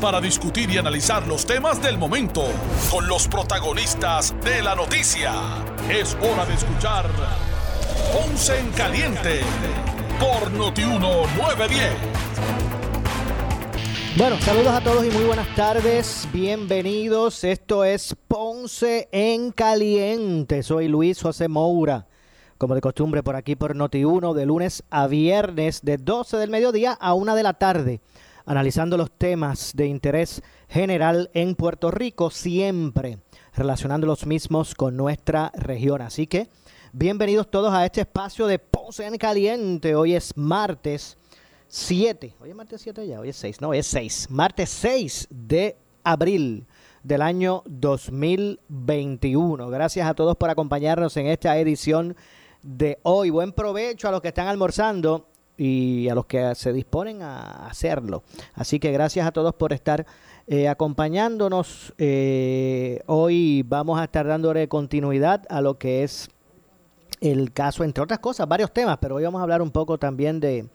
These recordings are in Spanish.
para discutir y analizar los temas del momento con los protagonistas de la noticia. Es hora de escuchar Ponce en Caliente por Notiuno 910. Bueno, saludos a todos y muy buenas tardes. Bienvenidos. Esto es Ponce en Caliente. Soy Luis José Moura. Como de costumbre por aquí por Noti1 de lunes a viernes de 12 del mediodía a 1 de la tarde, analizando los temas de interés general en Puerto Rico, siempre relacionando los mismos con nuestra región. Así que bienvenidos todos a este espacio de Ponce en Caliente. Hoy es martes 7. Hoy es martes 7 ya, hoy es 6. No, hoy es 6. Martes 6 de abril del año 2021. Gracias a todos por acompañarnos en esta edición de hoy. Buen provecho a los que están almorzando y a los que se disponen a hacerlo. Así que gracias a todos por estar eh, acompañándonos. Eh, hoy vamos a estar dándole continuidad a lo que es el caso, entre otras cosas, varios temas, pero hoy vamos a hablar un poco también de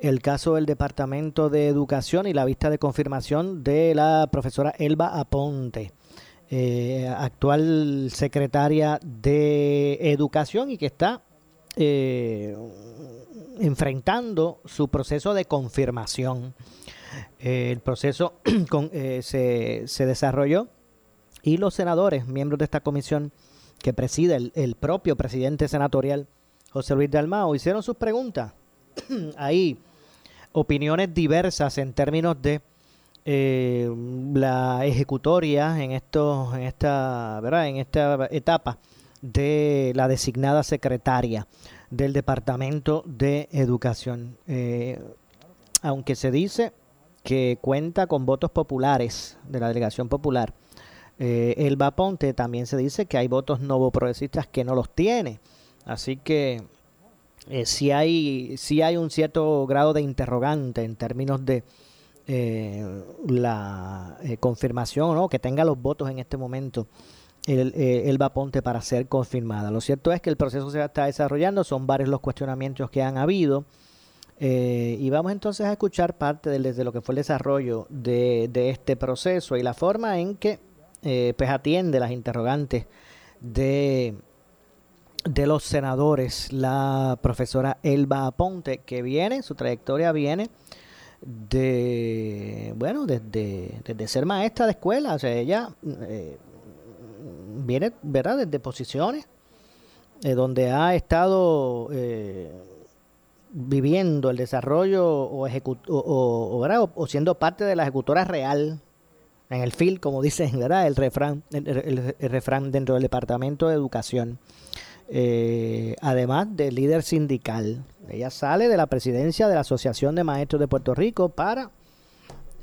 el caso del Departamento de Educación y la vista de confirmación de la profesora Elba Aponte, eh, actual secretaria de Educación y que está eh, enfrentando su proceso de confirmación. Eh, el proceso con, se, se desarrolló y los senadores, miembros de esta comisión que preside el, el propio presidente senatorial, José Luis Dalmao, hicieron sus preguntas. Hay opiniones diversas en términos de eh, la ejecutoria en estos en esta verdad en esta etapa de la designada secretaria del departamento de educación eh, aunque se dice que cuenta con votos populares de la delegación popular eh, el Ponte también se dice que hay votos nuevo progresistas que no los tiene así que eh, si, hay, si hay un cierto grado de interrogante en términos de eh, la eh, confirmación, ¿no? que tenga los votos en este momento el, el Ponte para ser confirmada. Lo cierto es que el proceso se está desarrollando, son varios los cuestionamientos que han habido. y vamos entonces a escuchar parte de, lo que fue el desarrollo de, de, este proceso y la forma en que pues atiende las interrogantes de de los senadores, la profesora Elba Aponte, que viene, su trayectoria viene de, bueno, desde, desde ser maestra de escuela, o sea, ella eh, viene, ¿verdad?, desde posiciones eh, donde ha estado eh, viviendo el desarrollo o, siendo parte de la ejecutora real en el FIL, como dicen, ¿verdad?, el refrán, el refrán dentro del Departamento de Educación. Eh, además de líder sindical. Ella sale de la presidencia de la Asociación de Maestros de Puerto Rico para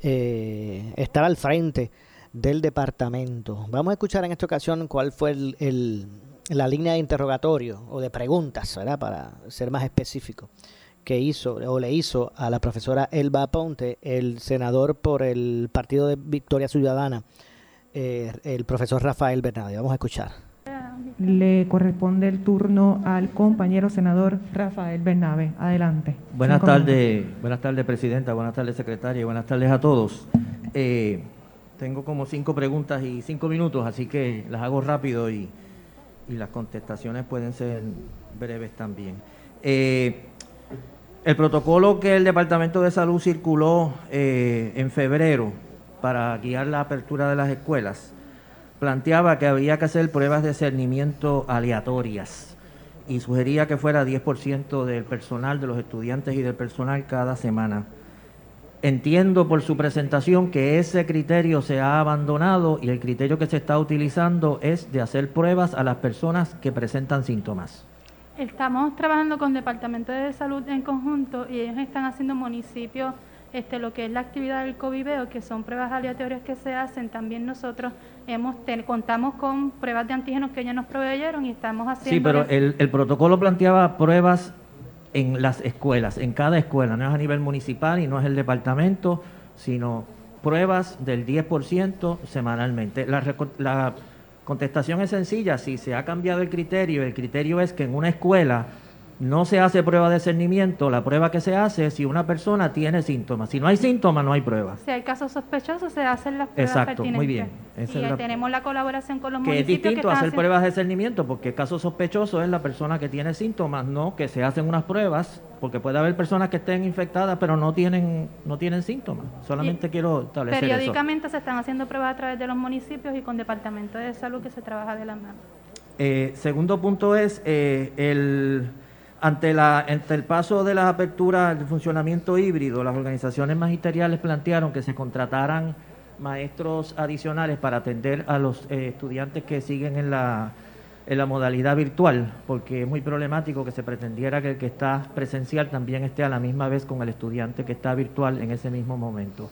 estar al frente del departamento. Vamos a escuchar en esta ocasión cuál fue el, la línea de interrogatorio o de preguntas, ¿verdad? para ser más específico, que hizo o le hizo a la profesora Elba Ponte, el senador por el Partido de Victoria Ciudadana, eh, el profesor Rafael Bernardo. Vamos a escuchar le corresponde el turno al compañero senador Rafael Bernabe. Adelante. Buenas tardes, buenas tardes, presidenta, buenas tardes, secretaria, y buenas tardes a todos. Eh, tengo como cinco preguntas y cinco minutos, así que las hago rápido y, las contestaciones pueden ser breves también. Eh, el protocolo que el Departamento de Salud circuló eh, en febrero para guiar la apertura de las escuelas planteaba que había que hacer pruebas de cernimiento aleatorias y sugería que fuera 10% del personal, de los estudiantes y del personal cada semana. Entiendo por su presentación que ese criterio se ha abandonado y el criterio que se está utilizando es de hacer pruebas a las personas que presentan síntomas. Estamos trabajando con Departamento de Salud en conjunto y ellos están haciendo municipios este, lo que es la actividad del COVID, que son pruebas aleatorias que se hacen, también nosotros hemos contamos con pruebas de antígenos que ellos nos proveyeron y estamos haciendo... Sí, pero el, el protocolo planteaba pruebas en las escuelas, en cada escuela, no es a nivel municipal y no es el departamento, sino pruebas del 10% semanalmente. La, la contestación es sencilla, si se ha cambiado el criterio, el criterio es que en una escuela no se hace prueba de cernimiento, la prueba que se hace es si una persona tiene síntomas. Si no hay síntomas, no hay prueba. Si hay casos sospechosos, se hacen las pruebas Exacto, muy bien. y tenemos la colaboración con los que municipios. Es distinto hacer pruebas de cernimiento, porque caso sospechoso es la persona que tiene síntomas, no que se hacen unas pruebas, porque puede haber personas que estén infectadas, pero no tienen, no tienen síntomas. Solamente quiero establecer Periódicamente se están haciendo pruebas a través de los municipios y con departamentos de salud que se trabaja de la mano. Eh, segundo punto es eh, el ante, la, el paso de las aperturas de funcionamiento híbrido, las organizaciones magisteriales plantearon que se contrataran maestros adicionales para atender a los eh, estudiantes que siguen en la, en la modalidad virtual, porque es muy problemático que se pretendiera que el que está presencial también esté a la misma vez con el estudiante que está virtual en ese mismo momento.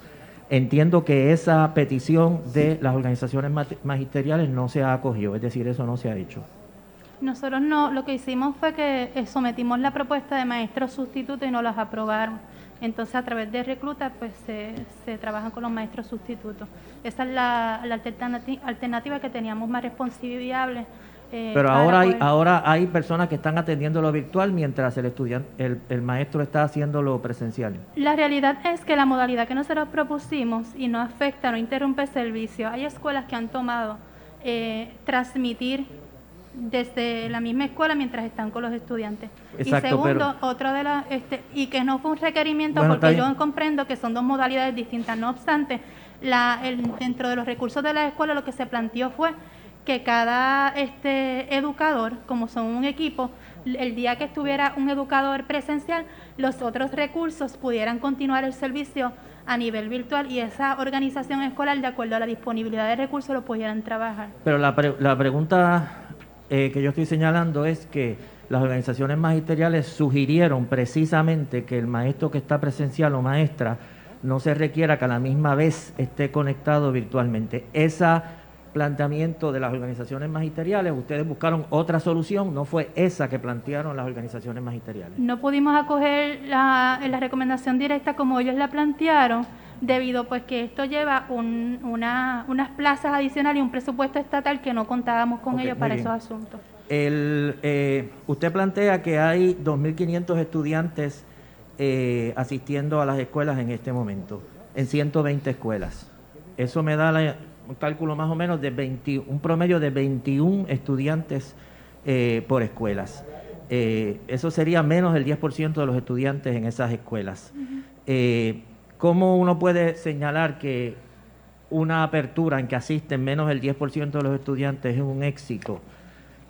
Entiendo que esa petición de las organizaciones magisteriales no se ha acogido, es decir, eso no se ha hecho. Nosotros no, lo que hicimos fue que eh, sometimos la propuesta de maestros sustitutos y no las aprobaron. Entonces, a través de recluta, pues se, se trabajan con los maestros sustitutos. Esa es la, la alternativa que teníamos más responsable eh, Pero ahora hay, ahora hay personas que están atendiendo lo virtual mientras el estudiante, el, el maestro está haciendo lo presencial. La realidad es que la modalidad que nosotros propusimos y no afecta, no interrumpe el servicio. Hay escuelas que han tomado eh, transmitir desde la misma escuela mientras están con los estudiantes. y segundo, otra de las, este, y que no fue un requerimiento porque yo comprendo que son dos modalidades distintas. No obstante, la, el, dentro de los recursos de la escuela lo que se planteó fue que cada este educador, como son un equipo, el día que estuviera un educador presencial, los otros recursos pudieran continuar el servicio a nivel virtual y esa organización escolar, de acuerdo a la disponibilidad de recursos, lo pudieran trabajar. Pero la, la pregunta eh, que yo estoy señalando es que las organizaciones magisteriales sugirieron precisamente que el maestro que está presencial o maestra no se requiera que a la misma vez esté conectado virtualmente. Ese planteamiento de las organizaciones magisteriales, ustedes buscaron otra solución, no fue esa que plantearon las organizaciones magisteriales. No pudimos acoger la, la recomendación directa como ellos la plantearon, debido pues que esto lleva unas plazas adicionales y un presupuesto estatal que no contábamos con ellos para esos asuntos. El, eh, usted plantea que hay 2.500 estudiantes eh, asistiendo a las escuelas en este momento, en 120 escuelas. Eso me da un cálculo más o menos de un promedio de 21 estudiantes eh, por escuelas. eso sería menos del 10% de los estudiantes en esas escuelas. ¿Cómo uno puede señalar que una apertura en que asisten menos del 10% de los estudiantes es un éxito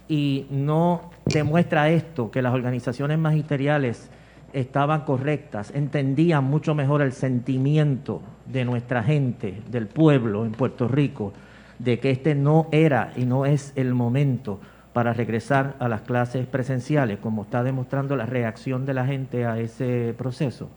y no demuestra esto, que las organizaciones magisteriales estaban correctas, entendían mucho mejor el sentimiento de nuestra gente, del pueblo en Puerto Rico, de que este no era y no es el momento para regresar a las clases presenciales, como está demostrando la reacción de la gente a ese proceso?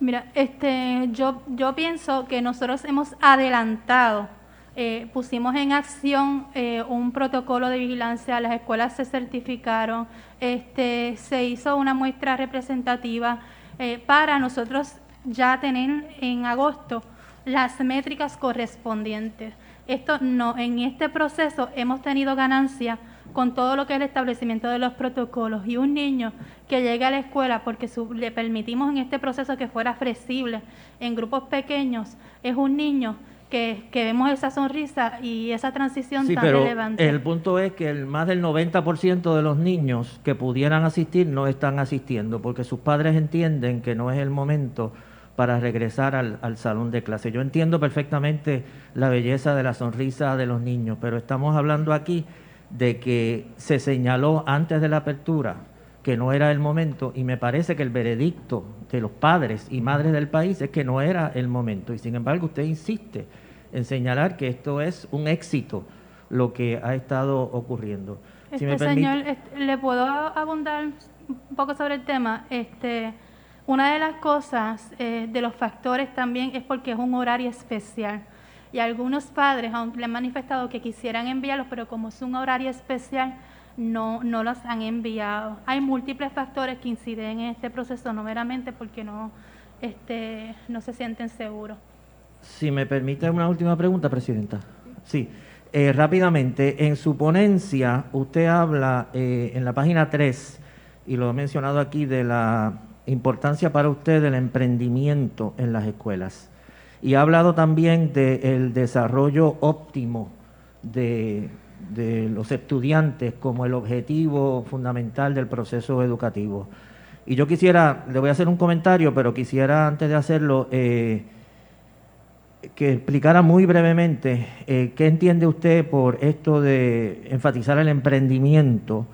Mira, este, yo, yo pienso que nosotros hemos adelantado, eh, pusimos en acción eh, un protocolo de vigilancia, las escuelas se certificaron, este, se hizo una muestra representativa eh, para nosotros ya tener en agosto las métricas correspondientes. Esto no, en este proceso hemos tenido ganancia con todo lo que es el establecimiento de los protocolos y un niño que llegue a la escuela porque le permitimos en este proceso que fuera flexible en grupos pequeños, es un niño que, que, vemos esa sonrisa y esa transición sí, tan pero relevante. El punto es que el, más del 90% de los niños que pudieran asistir no están asistiendo porque sus padres entienden que no es el momento para regresar al, al, salón de clase. Yo entiendo perfectamente la belleza de la sonrisa de los niños, pero estamos hablando aquí de que se señaló antes de la apertura que no era el momento y me parece que el veredicto de los padres y madres del país es que no era el momento y sin embargo usted insiste en señalar que esto es un éxito lo que ha estado ocurriendo. Este señor, le puedo abundar un poco sobre el tema. Este, una de las cosas, eh, de los factores también, es porque es un horario especial. Y algunos padres aunque le han manifestado que quisieran enviarlos, pero como es un horario especial, no, no los han enviado. Hay múltiples factores que inciden en este proceso, no meramente porque no, este, no se sienten seguros. Si me permite una última pregunta, Presidenta. Sí. Eh, rápidamente, en su ponencia usted habla eh, en la página 3, y lo he mencionado aquí, de la importancia para usted del emprendimiento en las escuelas. Y ha hablado también del desarrollo óptimo de, los estudiantes como el objetivo fundamental del proceso educativo. Y yo quisiera, le voy a hacer un comentario, pero quisiera antes de hacerlo... Eh, que explicara muy brevemente eh, qué entiende usted por esto de enfatizar el emprendimiento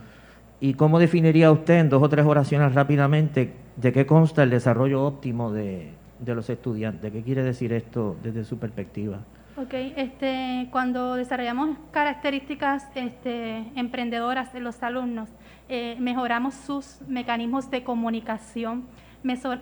y cómo definiría usted en dos o tres oraciones rápidamente de qué consta el desarrollo óptimo de, de los estudiantes. ¿Qué quiere decir esto desde su perspectiva? Ok, este, cuando desarrollamos características este, emprendedoras de los alumnos, eh, mejoramos sus mecanismos de comunicación,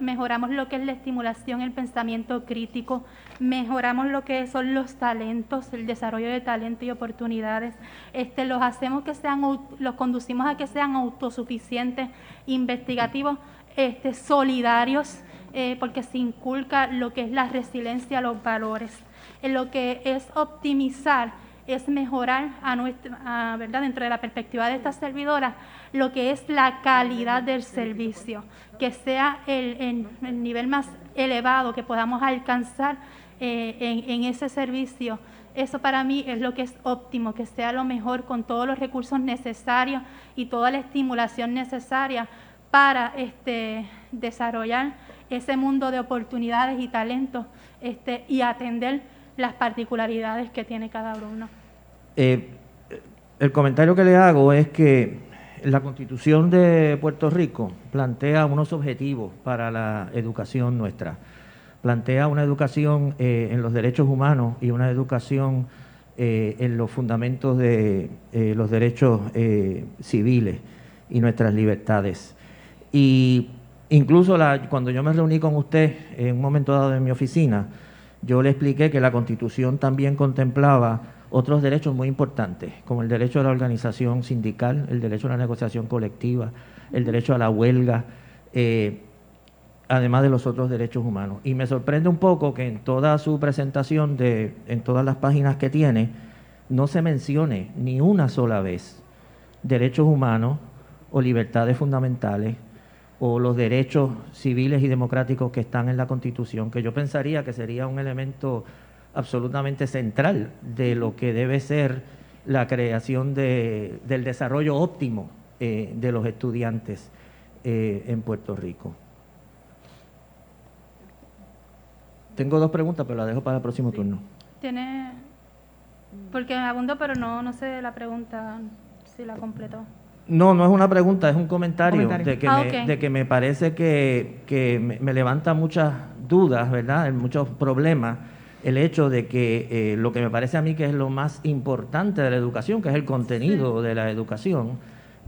mejoramos lo que es la estimulación, el pensamiento crítico, mejoramos lo que son los talentos, el desarrollo de talento y oportunidades, este, los hacemos que sean, los conducimos a que sean autosuficientes, investigativos, este, solidarios, eh, porque se inculca lo que es la resiliencia, los valores, en lo que es optimizar es mejorar a nuestra, dentro de la perspectiva de esta servidora, lo que es la calidad del servicio, que sea el, el nivel más elevado que podamos alcanzar eh, en, en, ese servicio. Eso para mí es lo que es óptimo, que sea lo mejor con todos los recursos necesarios y toda la estimulación necesaria para este, desarrollar ese mundo de oportunidades y talentos este, y atender las particularidades que tiene cada uno. Eh, el comentario que le hago es que la Constitución de Puerto Rico plantea unos objetivos para la educación nuestra. Plantea una educación eh, en los derechos humanos y una educación eh, en los fundamentos de los derechos civiles y nuestras libertades. Y incluso cuando yo me reuní con usted en un momento dado en mi oficina, yo le expliqué que la Constitución también contemplaba otros derechos muy importantes, como el derecho a la organización sindical, el derecho a la negociación colectiva, el derecho a la huelga, eh, además de los otros derechos humanos. Y me sorprende un poco que en toda su presentación, de, en todas las páginas que tiene, no se mencione ni una sola vez derechos humanos o libertades fundamentales o los derechos civiles y democráticos que están en la Constitución, que yo pensaría que sería un elemento absolutamente central de lo que debe ser la creación de, del desarrollo óptimo eh, de los estudiantes eh, en Puerto Rico. Tengo dos preguntas, pero las dejo para el próximo turno. Tiene, porque me abundo, pero no, no sé la pregunta si la completó. No, no es una pregunta, es un comentario, De, que ah, me, de que me parece que, me, levanta muchas dudas, ¿verdad? Muchos problemas el hecho de que eh, lo que me parece a mí que es lo más importante de la educación, que es el contenido de la educación,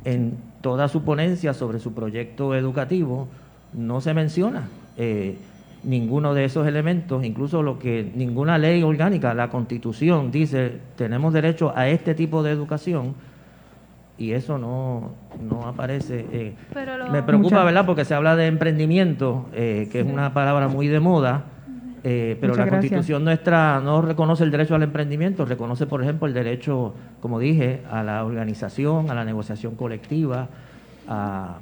en toda su ponencia sobre su proyecto educativo, no se menciona eh, ninguno de esos elementos, incluso lo que ninguna ley orgánica, la constitución dice, tenemos derecho a este tipo de educación, y eso no, no aparece. Eh, me preocupa, ¿verdad? Porque se habla de emprendimiento, eh, que es una palabra muy de moda, eh, pero la constitución nuestra no reconoce el derecho al emprendimiento, reconoce, por ejemplo, el derecho, como dije, a la organización, a la negociación colectiva, a,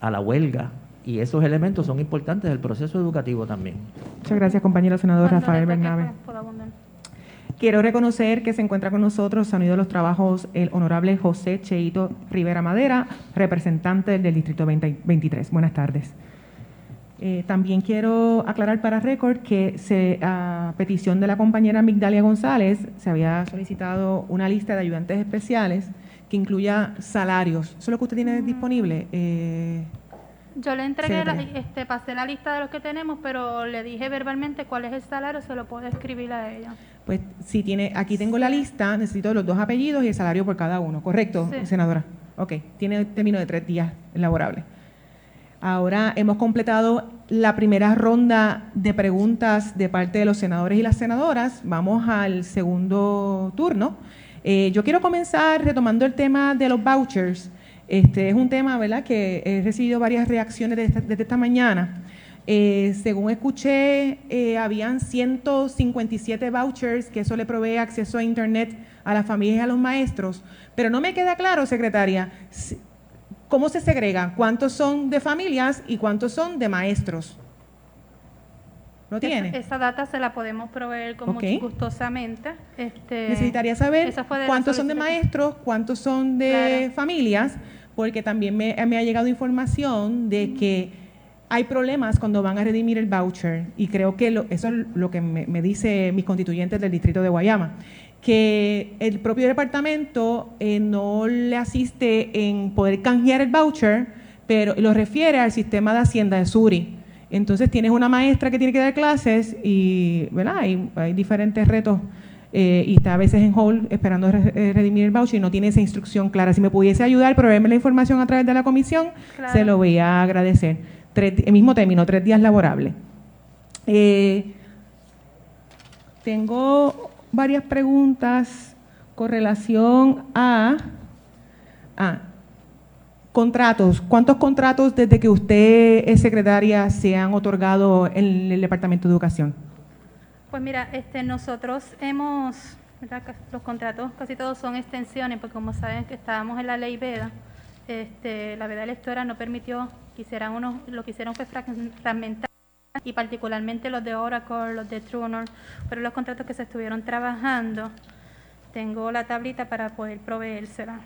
a la huelga. Y esos elementos son importantes del proceso educativo también. Muchas gracias, compañero senador Rafael Bernabe. Quiero reconocer que se encuentra con nosotros, se han unido los trabajos el honorable José Cheito Rivera Madera, representante del Distrito 23. Buenas tardes. Eh, también quiero aclarar para récord que se, a petición de la compañera Migdalia González se había solicitado una lista de ayudantes especiales que incluya salarios. ¿Eso es lo que usted tiene disponible? Eh, yo le entregué, la, este, pasé la lista de los que tenemos, pero le dije verbalmente cuál es el salario, se lo puedo escribir a ella. Pues si tiene, aquí tengo la lista, necesito los dos apellidos y el salario por cada uno, ¿correcto, senadora? Ok, tiene término de tres días laborables. Ahora hemos completado la primera ronda de preguntas de parte de los senadores y las senadoras. Vamos al segundo turno. Eh, yo quiero comenzar retomando el tema de los vouchers. Este es un tema, ¿verdad?, que he recibido varias reacciones desde esta, mañana. Eh, según escuché, eh, habían 157 vouchers, que eso le provee acceso a Internet a las familias y a los maestros. Pero no me queda claro, secretaria, ¿Cómo se segregan? ¿Cuántos son de familias y cuántos son de maestros? ¿No tiene? Esa, data se la podemos proveer como gustosamente. Este, Necesitaría saber cuántos son de maestros, cuántos son de familias, porque también me, ha llegado información de que hay problemas cuando van a redimir el voucher y creo que eso es lo que me, me dice mis constituyentes del distrito de Guayama que el propio departamento eh, no le asiste en poder canjear el voucher, pero lo refiere al sistema de Hacienda de Suri. Entonces tienes una maestra que tiene que dar clases y ¿verdad? Hay, diferentes retos eh, y está a veces en hall esperando eh, redimir el voucher y no tiene esa instrucción clara. Si me pudiese ayudar, proveerme la información a través de la comisión, se lo voy a agradecer. El mismo término, tres días laborables. tengo varias preguntas con relación a, contratos. ¿Cuántos contratos desde que usted es secretaria se han otorgado en el Departamento de Educación? Pues mira, este, nosotros hemos, los contratos casi todos son extensiones, porque como saben que estábamos en la ley VEDA, este, la veda electoral no permitió que hicieran uno, lo que hicieron fue fragmentar y particularmente los de Oracle, los de Trunor, pero los contratos que se estuvieron trabajando. Tengo la tablita para poder proveérsela.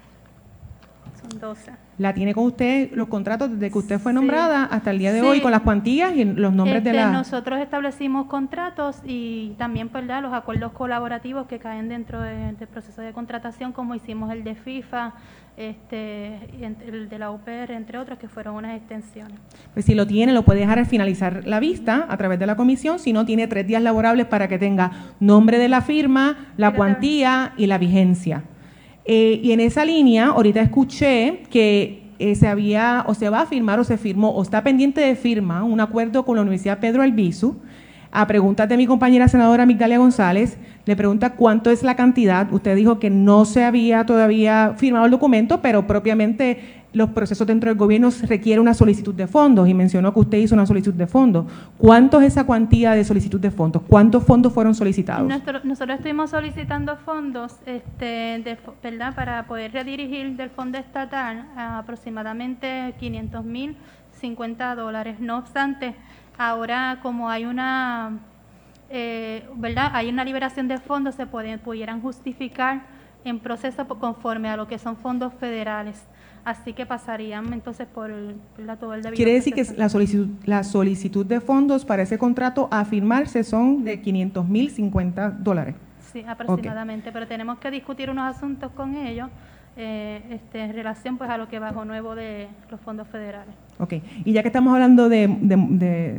Son 12. ¿La tiene con usted los contratos desde que usted fue nombrada hasta el día de hoy con las cuantías y los nombres de este, la... Nosotros establecimos contratos y también pues, los acuerdos colaborativos que caen dentro del proceso de contratación, como hicimos el de FIFA, este, el de la UPR, entre otros, que fueron unas extensiones. Pues si lo tiene, lo puede dejar al finalizar la vista a través de la comisión, si no, tiene tres días laborables para que tenga nombre de la firma, la cuantía y la vigencia. Eh, y en esa línea, ahorita escuché que eh, se había o se va a firmar o se firmó o está pendiente de firma un acuerdo con la Universidad Pedro Albizu. A preguntas de mi compañera senadora Migdalia González, le pregunta cuánto es la cantidad. Usted dijo que no se había todavía firmado el documento, pero propiamente los procesos dentro del gobierno requiere una solicitud de fondos y mencionó que usted hizo una solicitud de fondos. ¿Cuánto es esa cuantía de solicitud de fondos? ¿Cuántos fondos fueron solicitados? nosotros estuvimos solicitando fondos este, ¿verdad? para poder redirigir del fondo estatal a aproximadamente 500 mil 50 dólares. No obstante, ahora como hay una eh, ¿verdad? Hay una liberación de fondos, se pueden, pudieran justificar en proceso conforme a lo que son fondos federales. Así que pasarían entonces por la, todo el debido Quiere decir que la solicitud, la solicitud de fondos para ese contrato a firmarse son de 500 mil 50 dólares. Sí, aproximadamente, pero tenemos que discutir unos asuntos con ellos eh, este, en relación pues a lo que bajo nuevo de los fondos federales. Ok, y ya que estamos hablando de,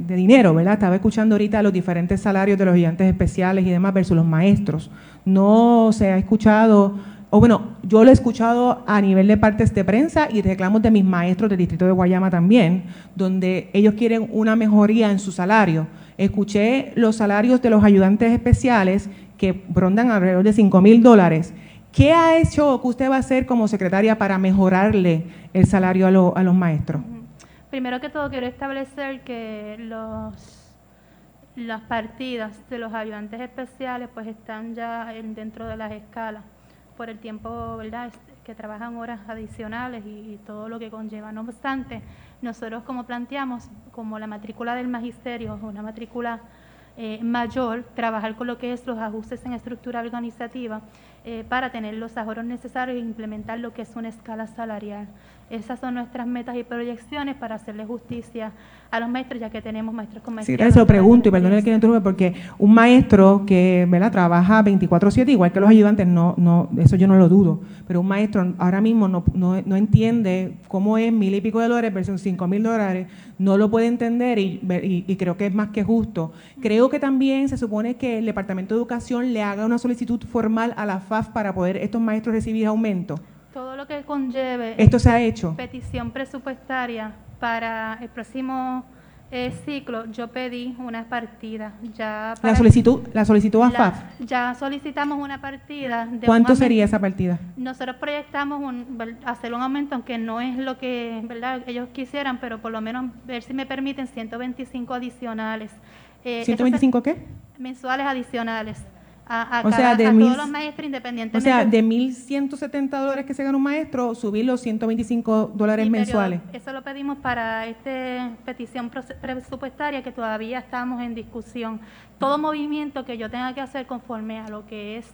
dinero, ¿verdad? Estaba escuchando ahorita los diferentes salarios de los gigantes especiales y demás versus los maestros. No se ha escuchado, o bueno, yo lo he escuchado a nivel de partes de prensa y reclamos de mis maestros del distrito de Guayama también, donde ellos quieren una mejoría en su salario. Escuché los salarios de los ayudantes especiales que rondan alrededor de 5 mil dólares ¿Qué ha hecho o qué usted va a hacer como secretaria para mejorarle el salario a, los maestros? Primero que todo quiero establecer que los, las partidas de los ayudantes especiales pues están ya dentro de las escalas por el tiempo ¿verdad? que trabajan horas adicionales y, todo lo que conlleva. No obstante, nosotros como planteamos, como la matrícula del magisterio, una matrícula eh, mayor, trabajar con lo que es los ajustes en estructura organizativa, eh, para tener los ahorros necesarios e implementar lo que es una escala salarial. Esas son nuestras metas y proyecciones para hacerle justicia a los maestros, ya que tenemos maestros con maestría. Sí, se lo pregunto y perdone que interrumpe, porque un maestro que ¿verdad? trabaja 24-7, igual que los ayudantes, no, no, eso yo no lo dudo, pero un maestro ahora mismo no, no, no entiende cómo es mil y pico de dólares versus cinco mil dólares, no lo puede entender y, y, creo que es más que justo. Creo que también se supone que el Departamento de Educación le haga una solicitud formal a la FAF para poder estos maestros recibir aumento. Todo lo que conlleve. Esto se ha hecho. Petición presupuestaria para el próximo eh, ciclo yo pedí una partida. Ya la solicitud, la solicitud a FAF. Ya solicitamos una partida. De ¿Cuánto sería esa partida? Nosotros proyectamos hacer un aumento, aunque no es lo que ¿verdad? ellos quisieran, pero por lo menos ver si me permiten 125 adicionales. ¿125 eh, qué? Mensuales adicionales a, o sea, de todos los maestros independientemente. O sea, de 1.170 dólares que se gana un maestro, subir los 125 dólares mensuales. Eso lo pedimos para esta petición presupuestaria que todavía estamos en discusión. Todo movimiento que yo tenga que hacer conforme a lo que es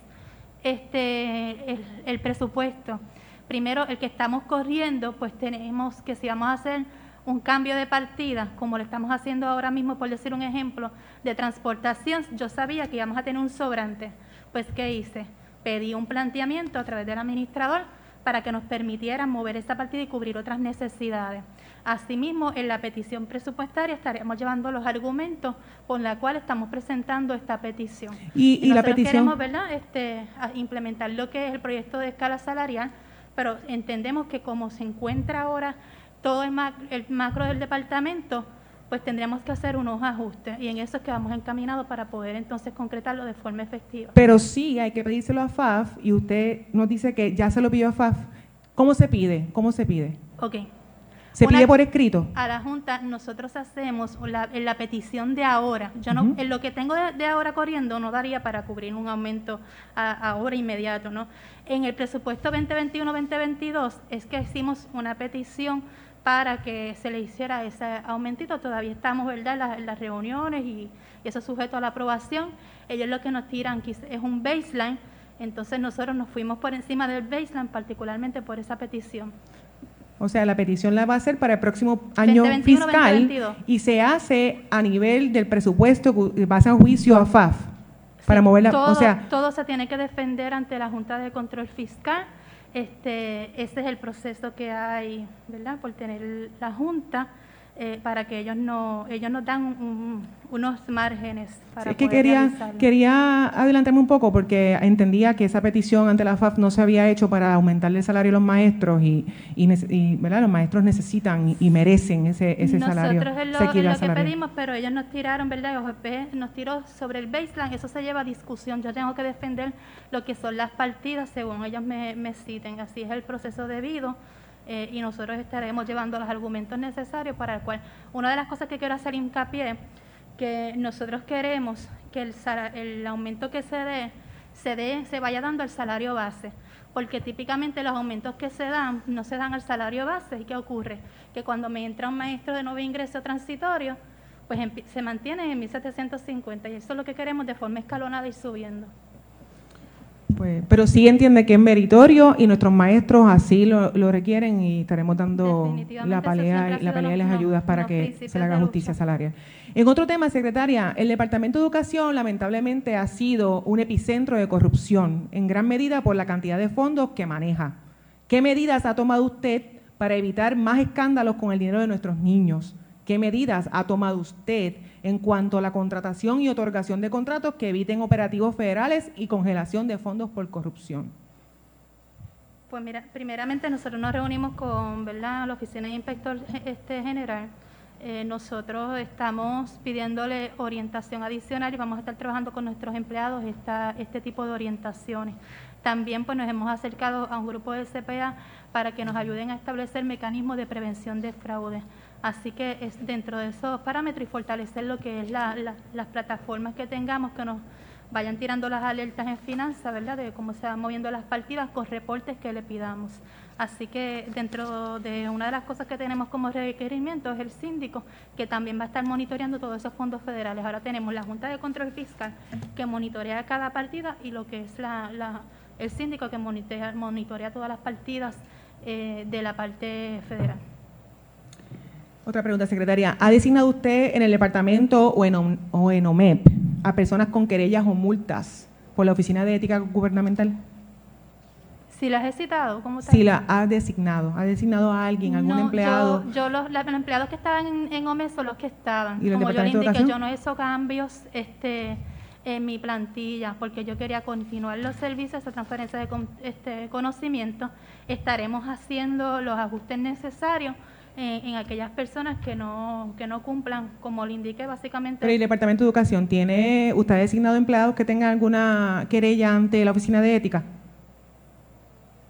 este el presupuesto. Primero, el que estamos corriendo, pues tenemos que si vamos a hacer un cambio de partida, como lo estamos haciendo ahora mismo, por decir un ejemplo, de transportación, yo sabía que íbamos a tener un sobrante. Pues, ¿qué hice? Pedí un planteamiento a través del administrador para que nos permitiera mover esa partida y cubrir otras necesidades. Asimismo, en la petición presupuestaria estaremos llevando los argumentos con los cuales estamos presentando esta petición. Y, y, la petición. Queremos, ¿verdad?, este, implementar lo que es el proyecto de escala salarial, pero entendemos que como se encuentra ahora todo el, macro del departamento, pues tendríamos que hacer unos ajustes y en eso es que vamos encaminados para poder entonces concretarlo de forma efectiva. Pero sí, hay que pedírselo a FAF y usted nos dice que ya se lo pidió a FAF. ¿Cómo se pide? ¿Cómo se pide? Ok. ¿Se pide por escrito? A la Junta nosotros hacemos la, la petición de ahora. Yo no, en lo que tengo de, ahora corriendo no daría para cubrir un aumento ahora inmediato, ¿no? En el presupuesto 2021-2022 es que hicimos una petición para que se le hiciera ese aumentito. Todavía estamos ¿verdad? En, las, reuniones y, eso es sujeto a la aprobación. Ellos lo que nos tiran es un baseline, entonces nosotros nos fuimos por encima del baseline, particularmente por esa petición. O sea, la petición la va a hacer para el próximo año fiscal y se hace a nivel del presupuesto que va a juicio a FAF para mover la, todo, o sea, todo se tiene que defender ante la Junta de Control Fiscal este, ese es el proceso que hay, ¿verdad? Por tener la Junta eh, para que ellos no ellos nos dan unos márgenes para es que quería quería adelantarme un poco porque entendía que esa petición ante la FAF no se había hecho para aumentarle el salario a los maestros y, y, ¿verdad? los maestros necesitan y, merecen ese, ese salario. Nosotros es lo, que pedimos, pero ellos nos tiraron, ¿verdad? nos tiró sobre el baseline, eso se lleva a discusión. Yo tengo que defender lo que son las partidas según ellos me, me citen, así es el proceso debido. Eh, y nosotros estaremos llevando los argumentos necesarios para el cual, una de las cosas que quiero hacer hincapié, que nosotros queremos que el, el aumento que se dé, se dé, se vaya dando al salario base, porque típicamente los aumentos que se dan no se dan al salario base. ¿Y qué ocurre? Que cuando me entra un maestro de nuevo ingreso transitorio, pues se mantiene en 1750 y eso es lo que queremos de forma escalonada y subiendo. Pues, pero sí entiende que es meritorio y nuestros maestros así lo, requieren y estaremos dando la pelea, la pelea y las ayudas para que se le haga justicia salarial. En otro tema, secretaria, el Departamento de Educación lamentablemente ha sido un epicentro de corrupción, en gran medida por la cantidad de fondos que maneja. ¿Qué medidas ha tomado usted para evitar más escándalos con el dinero de nuestros niños? ¿Qué medidas ha tomado usted en cuanto a la contratación y otorgación de contratos que eviten operativos federales y congelación de fondos por corrupción? Pues mira, primeramente nosotros nos reunimos con ¿verdad? la Oficina de Inspector este, General. Eh, nosotros estamos pidiéndole orientación adicional y vamos a estar trabajando con nuestros empleados esta, este tipo de orientaciones. También pues, nos hemos acercado a un grupo de CPA para que nos ayuden a establecer mecanismos de prevención de fraude. Así que es dentro de esos parámetros y fortalecer lo que es las plataformas que tengamos que nos vayan tirando las alertas en finanzas, ¿verdad? De cómo se van moviendo las partidas con reportes que le pidamos. Así que dentro de una de las cosas que tenemos como requerimiento es el síndico, que también va a estar monitoreando todos esos fondos federales. Ahora tenemos la Junta de Control Fiscal que monitorea cada partida y lo que es la, el síndico que monitorea, monitorea todas las partidas eh, de la parte federal. Otra pregunta, secretaria. ¿Ha designado usted en el departamento o en, o en OMEP a personas con querellas o multas por la Oficina de Ética Gubernamental? Si las he citado, ¿cómo Si la ha designado, ha designado a alguien, algún empleado. Yo, yo los, empleados que estaban en, en OMEP son los que estaban. ¿Y Como yo le indiqué, yo no he hecho cambios este, en mi plantilla porque yo quería continuar los servicios de transferencia de este, conocimiento. Estaremos haciendo los ajustes necesarios en, aquellas personas que no, que no cumplan, como le indiqué básicamente. Pero el Departamento de Educación, ¿tiene usted designado empleados que tengan alguna querella ante la Oficina de Ética?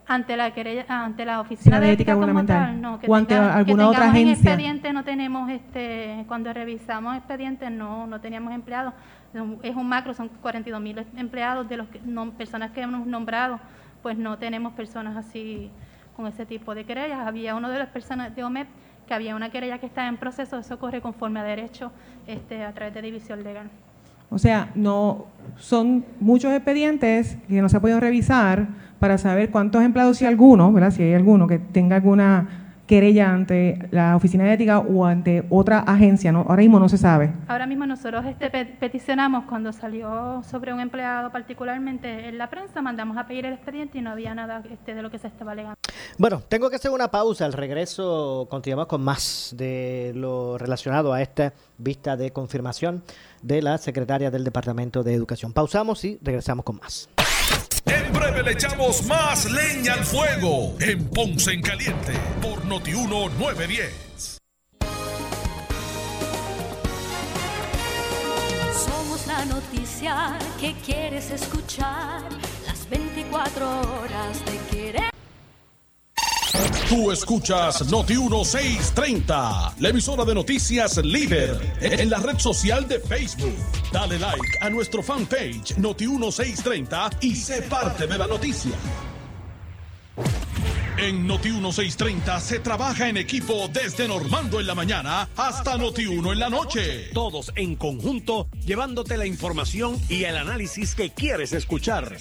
ante la querella, ante la oficina de, ética, gubernamental no que o ante alguna otra agencia en expediente no tenemos este cuando revisamos expedientes no no teníamos empleados es un macro son 42 mil empleados de los no, personas que hemos nombrado pues no tenemos personas así con ese tipo de querellas. Había uno de las personas de OMEP que había una querella que está en proceso. Eso corre conforme a derecho este a través de división legal. O sea no son muchos expedientes que no se ha podido revisar para saber cuántos empleados, si alguno, ¿verdad? si hay alguno que tenga alguna querella ante la Oficina de Ética o ante otra agencia, ¿no? Ahora mismo no se sabe. Ahora mismo nosotros este, peticionamos cuando salió sobre un empleado particularmente en la prensa, mandamos a pedir el expediente y no había nada este, de lo que se estaba alegando. Bueno, tengo que hacer una pausa. Al regreso continuamos con más de lo relacionado a esta vista de confirmación de la secretaria del Departamento de Educación. Pausamos y regresamos con más. En breve le echamos más leña al fuego en Ponce en Caliente por Notiuno 910. Somos la noticia que quieres escuchar las 24 horas de querer. Tú escuchas Noti 1630, la emisora de noticias líder en la red social de Facebook. Dale like a nuestro fanpage Noti 1630 y sé parte de la noticia. En Noti 1630 se trabaja en equipo desde Normando en la mañana hasta Noti 1 en la noche. Todos en conjunto llevándote la información y el análisis que quieres escuchar.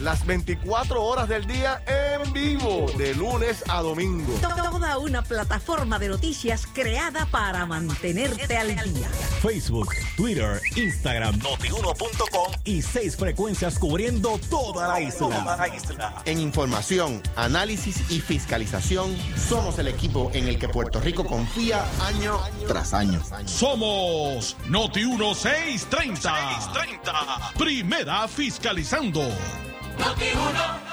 Las 24 horas del día en vivo, de lunes a domingo. Toda una plataforma de noticias creada para mantenerte al día. Facebook, Twitter, Instagram, notiuno.com y seis frecuencias cubriendo toda la isla. Toda la isla. En información, análisis y fiscalización, somos el equipo en el que Puerto Rico confía año tras año. Somos Noti 1630. Primera fiscalizando. Noti 1.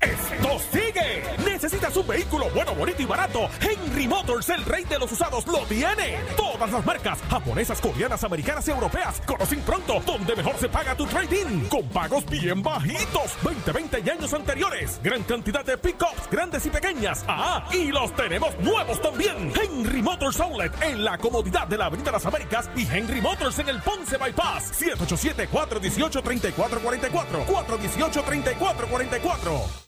Esto sigue. ¿Necesitas un vehículo bueno, bonito y barato? Henry Motors, el rey de los usados, lo tiene. Todas las marcas, japonesas, coreanas, americanas y europeas, conocen pronto donde mejor se paga tu trading. Con pagos bien bajitos. 20, 20 y años anteriores. Gran cantidad de pickups, grandes y pequeñas. Ah, y los tenemos nuevos también. Henry Motors Outlet en la comodidad de la Avenida Las Américas y Henry Motors en el Ponce Bypass. 787-418-3444. 418-3444.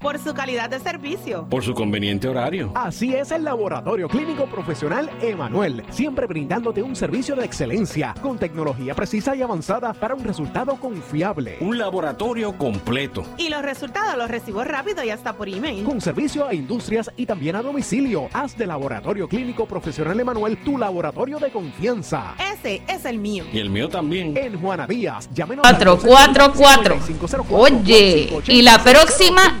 843-6246 por su calidad de servicio. Por su conveniente horario. Así es el Laboratorio Clínico Profesional Emanuel, siempre brindándote un servicio de excelencia, con tecnología precisa y avanzada para un resultado confiable. Un laboratorio completo. Y los resultados los recibo rápido y hasta por email. Con servicio a industrias y también a domicilio. Haz de Laboratorio Clínico Profesional Emanuel tu laboratorio de confianza. Ese es el mío. Y el mío también. En Juana Díaz. Llámenos 444. Oye, y la próxima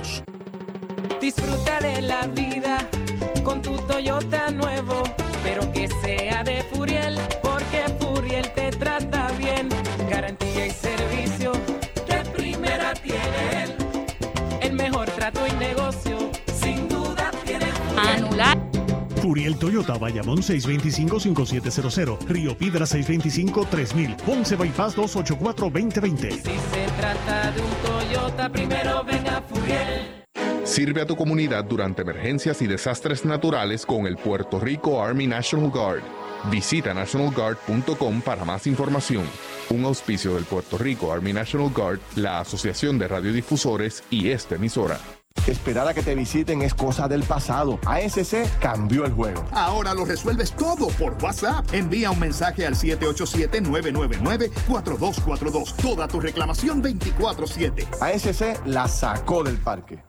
Disfruta de la vida Furiel Toyota, Bayamón 625-5700, Río Piedra 625-3000, Ponce Bypass 284-2020. Si se trata de un Toyota, primero venga Furiel. Sirve a tu comunidad durante emergencias y desastres naturales con el Puerto Rico Army National Guard. Visita nationalguard.com para más información. Un auspicio del Puerto Rico Army National Guard, la Asociación de Radiodifusores y esta emisora. Esperar a que te visiten es cosa del pasado. ASC cambió el juego. Ahora lo resuelves todo por WhatsApp. Envía un mensaje al 787-999-4242. Toda tu reclamación 24-7. ASC la sacó del parque.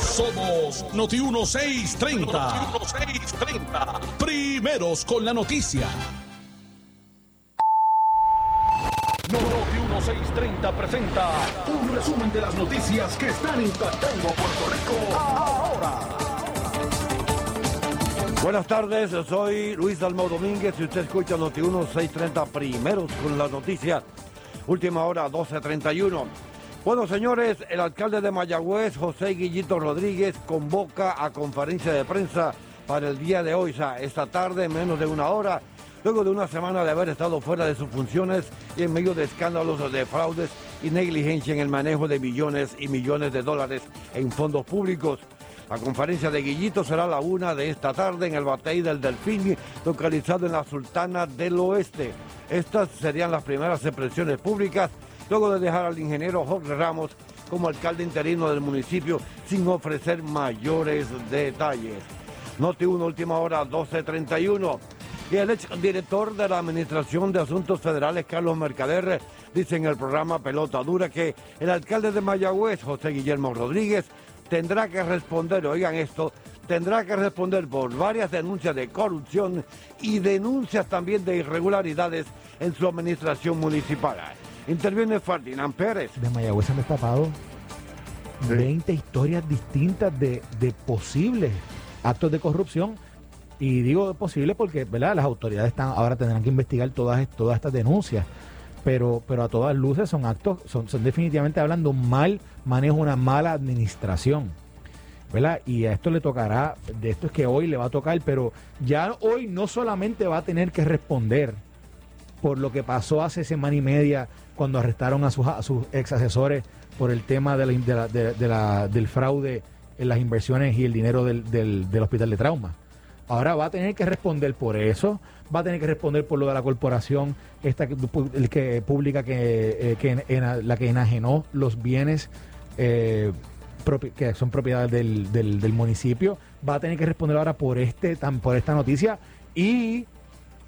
Somos Noti 1630. Noti 1630. Primeros con la noticia. Noti 1630 presenta un resumen de las noticias que están impactando Puerto Rico ahora. Buenas tardes, soy Luis Dalmau Domínguez y usted escucha Noti 1630 primeros con las noticias. Última hora 1231. Bueno, señores, el alcalde de Mayagüez, José Guillito Rodríguez, convoca a conferencia de prensa para el día de hoy, esta tarde, en menos de una hora, luego de una semana de haber estado fuera de sus funciones y en medio de escándalos de fraudes y negligencia en el manejo de millones y millones de dólares en fondos públicos. La conferencia de Guillito será la una de esta tarde en el Batey del Delfín, localizado en la Sultana del Oeste. Estas serían las primeras expresiones públicas luego de dejar al ingeniero Jorge Ramos como alcalde interino del municipio sin ofrecer mayores detalles. Noti 1, última hora, 12.31. Y el exdirector de la Administración de Asuntos Federales, Carlos Mercader, dice en el programa Pelota Dura que el alcalde de Mayagüez, José Guillermo Rodríguez, tendrá que responder, oigan esto, tendrá que responder por varias denuncias de corrupción y denuncias también de irregularidades en su administración municipal. Interviene Ferdinand Pérez. De Mayagüez han destapado 20 historias distintas de, de posibles actos de corrupción. Y digo posible porque ¿verdad? las autoridades están ahora tendrán que investigar todas, todas estas denuncias. Pero, pero a todas luces son actos, son, son definitivamente hablando mal manejo, una mala administración. ¿verdad? Y a esto le tocará, de esto es que hoy le va a tocar, pero ya hoy no solamente va a tener que responder por lo que pasó hace semana y media cuando arrestaron a sus, a sus ex asesores por el tema de la, de la- de- de la- del fraude en las inversiones y el dinero del- del hospital de trauma. Ahora va a tener que responder por eso, va a tener que responder por lo de la corporación esta que, que pública que, eh, la que enajenó los bienes eh, que son propiedad del, del- del municipio, va a tener que responder ahora por este tan, por esta noticia y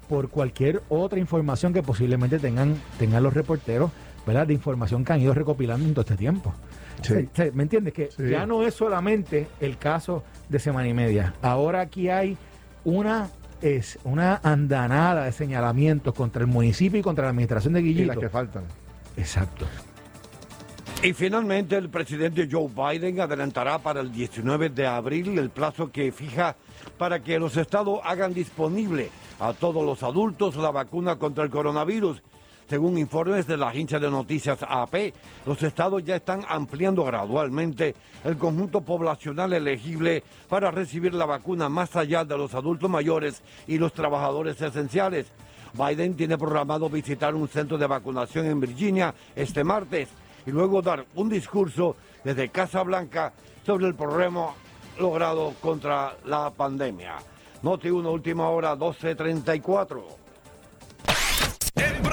por cualquier otra información que posiblemente tengan, tengan los reporteros, ¿verdad? De información que han ido recopilando en todo este tiempo. Sí. ¿Me entiendes? Que Sí. ya no es solamente el caso de semana y media. Ahora aquí hay una es una andanada de señalamientos contra el municipio y contra la administración de Guillito. Y las que faltan. Exacto. Y finalmente el presidente Joe Biden adelantará para el 19 de abril el plazo que fija para que los estados hagan disponible a todos los adultos la vacuna contra el coronavirus. Según informes de la agencia de noticias AP, los estados ya están ampliando gradualmente el conjunto poblacional elegible para recibir la vacuna más allá de los adultos mayores y los trabajadores esenciales. Biden tiene programado visitar un centro de vacunación en Virginia este martes y luego dar un discurso desde Casa Blanca sobre el problema logrado contra la pandemia. Noti 1, última hora, 12.34.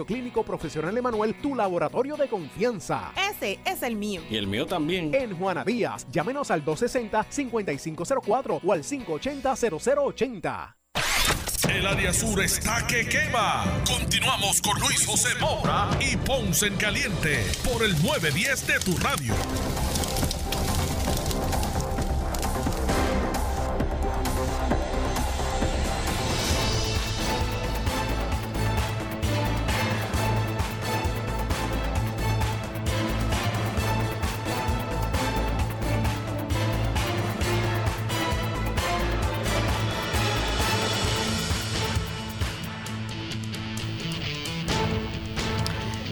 Laboratorio Clínico Profesional Emanuel, tu laboratorio de confianza. Ese es el mío. Y el mío también. En Juana Díaz, llámenos al 260-5504 o al 580-0080. El área sur está que quema. Continuamos con Luis José Moura y Ponce en Caliente por el 910 de tu radio.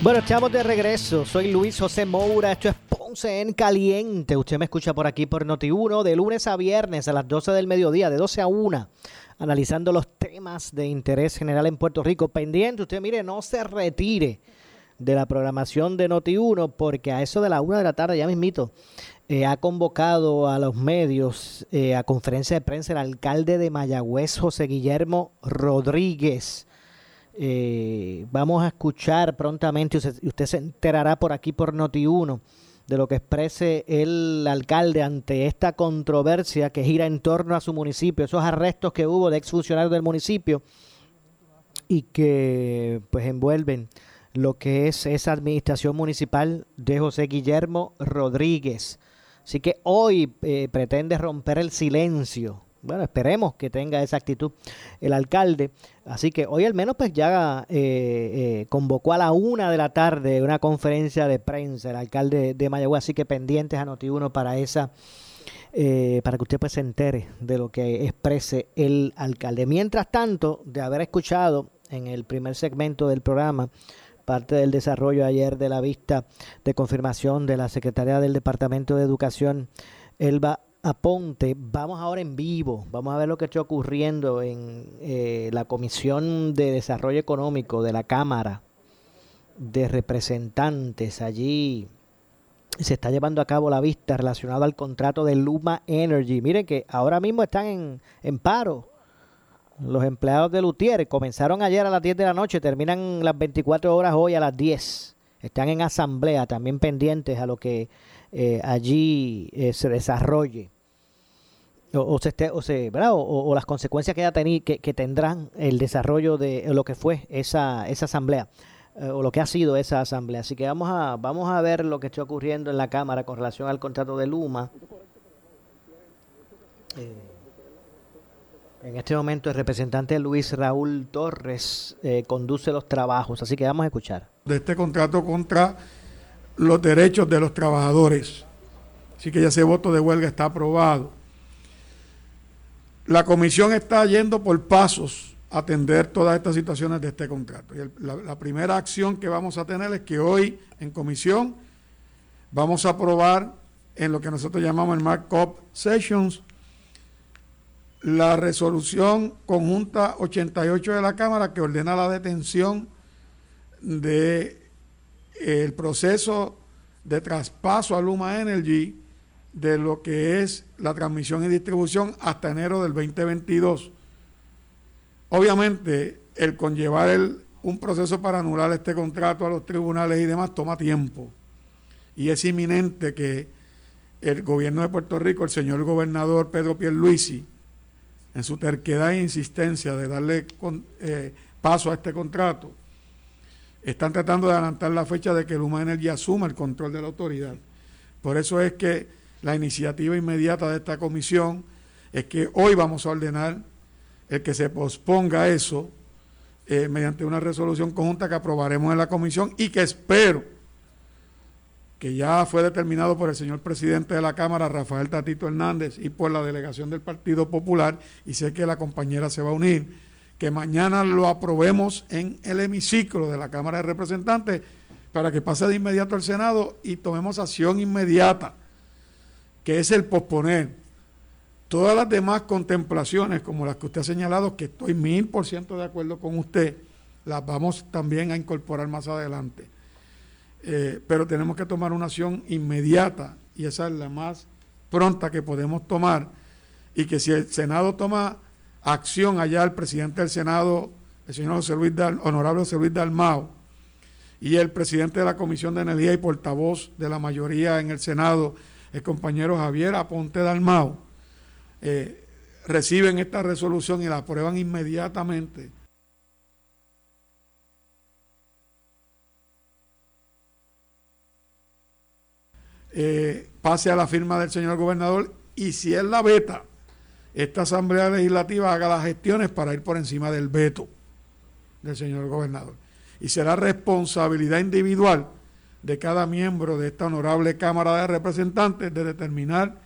Bueno, estamos de regreso. Soy Luis José Moura. Esto es Ponce en Caliente. Usted me escucha por aquí por Noti1 de lunes a viernes a las 12 del mediodía, de 12 a 1, analizando los temas de interés general en Puerto Rico. Pendiente, usted mire, no se retire de la programación de Noti1 porque a eso de la 1 de la tarde, ya mismito, eh, ha convocado a los medios eh, a conferencia de prensa el alcalde de Mayagüez, José Guillermo Rodríguez. Eh, vamos a escuchar prontamente, usted, usted se enterará por aquí por Noti1 de lo que exprese el alcalde ante esta controversia que gira en torno a su municipio, esos arrestos que hubo de exfuncionarios del municipio y que pues envuelven lo que es esa administración municipal de José Guillermo Rodríguez. Así que hoy eh, pretende romper el silencio bueno, esperemos que tenga esa actitud el alcalde. Así que hoy al menos pues ya eh, eh, convocó a la una de la tarde una conferencia de prensa el alcalde de Mayagüez, así que pendientes a Noti1 para esa, eh, para que usted pues se entere de lo que exprese el alcalde. Mientras tanto, de haber escuchado en el primer segmento del programa parte del desarrollo ayer de la vista de confirmación de la Secretaría del Departamento de Educación, Elba Aponte, vamos ahora en vivo, vamos a ver lo que está ocurriendo en eh, la Comisión de Desarrollo Económico de la Cámara de Representantes. Allí se está llevando a cabo la vista relacionada al contrato de Luma Energy. Miren que ahora mismo están en, en paro. Los empleados de Lutier comenzaron ayer a las 10 de la noche, terminan las 24 horas hoy a las 10. Están en asamblea, también pendientes a lo que eh, allí eh, se desarrolle o, se esté, o, se, o, las consecuencias que, teni, que, que, tendrán el desarrollo de lo que fue esa, esa asamblea eh, o lo que ha sido esa asamblea. Así que vamos a, vamos a ver lo que está ocurriendo en la Cámara con relación al contrato de Luma. en este momento el representante Luis Raúl Torres conduce los trabajos, así que vamos a escuchar. De este contrato contra los derechos de los trabajadores. Así que ya ese voto de huelga está aprobado. La comisión está yendo por pasos a atender todas estas situaciones de este contrato. La, primera acción que vamos a tener es que hoy en comisión vamos a aprobar en lo que nosotros llamamos el Markup Sessions la resolución conjunta 88 de la Cámara que ordena la detención de el proceso de traspaso a Luma Energy de lo que es la transmisión y distribución hasta enero del 2022. Obviamente, el conllevar el, un proceso para anular este contrato a los tribunales y demás toma tiempo. Y es inminente que el gobierno de Puerto Rico, el señor gobernador Pedro Pierluisi, en su terquedad e insistencia de darle eh, paso a este contrato, están tratando de adelantar la fecha de que Luma Energy asuma el control de la autoridad. Por eso es que la iniciativa inmediata de esta comisión es que hoy vamos a ordenar el que se posponga eso eh, mediante una resolución conjunta que aprobaremos en la comisión y que espero que ya fue determinado por el señor presidente de la Cámara, Rafael Tatito Hernández, y por la delegación del Partido Popular, y sé que la compañera se va a unir que mañana lo aprobemos en el hemiciclo de la Cámara de Representantes para que pase de inmediato al Senado y tomemos acción inmediata, que es el posponer todas las demás contemplaciones, como las que usted ha señalado, que estoy mil por ciento de acuerdo con usted, las vamos también a incorporar más adelante. Eh, pero tenemos que tomar una acción inmediata y esa es la más pronta que podemos tomar y que si el Senado toma acción allá el presidente del Senado, el señor José Luis honorable José Luis Dalmao, y el presidente de la Comisión de Energía y portavoz de la mayoría en el Senado, el compañero Javier Aponte Dalmao, eh, reciben esta resolución y la aprueban inmediatamente. Eh, pase a la firma del señor gobernador y si él la veta, esta Asamblea Legislativa haga las gestiones para ir por encima del veto del señor gobernador. Y será responsabilidad individual de cada miembro de esta honorable Cámara de Representantes de determinar